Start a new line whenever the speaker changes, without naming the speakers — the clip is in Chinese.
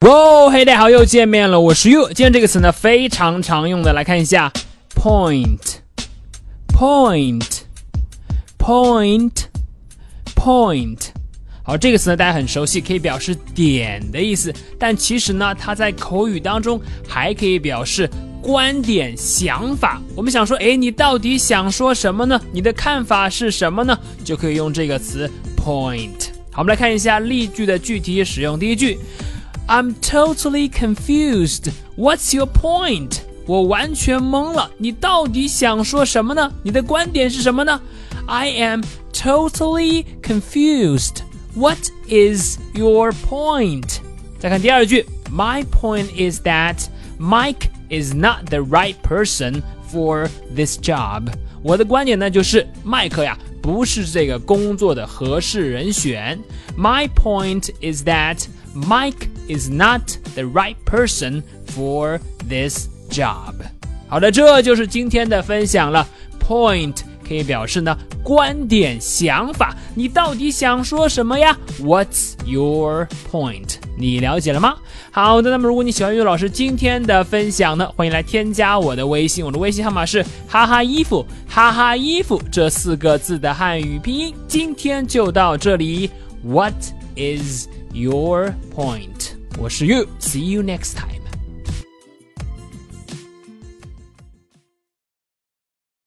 哇，嘿，大家好，又见面了，我是 you。今天这个词呢非常常用的，来看一下，point，point，point，point。好，这个词呢大家很熟悉，可以表示点的意思，但其实呢它在口语当中还可以表示观点、想法。我们想说，哎，你到底想说什么呢？你的看法是什么呢？就可以用这个词 point。好，我们来看一下例句的具体使用。第一句。I'm totally confused. What's your point? 我完全懵了，你到底想说什么呢？你的观点是什么呢？I am totally confused. What is your point? 再看第二句，My point is that Mike is not the right person for this job. 我的观点呢，就是麦克呀，不是这个工作的合适人选。My point is that Mike is not the right person for this job。好的，这就是今天的分享了。Point 可以表示呢观点、想法，你到底想说什么呀？What's your point？你了解了吗？好的，那么如果你喜欢岳老师今天的分享呢，欢迎来添加我的微信，我的微信号码是哈哈衣服哈哈衣服这四个字的汉语拼音。今天就到这里，What is your point？我是 You，see you next time。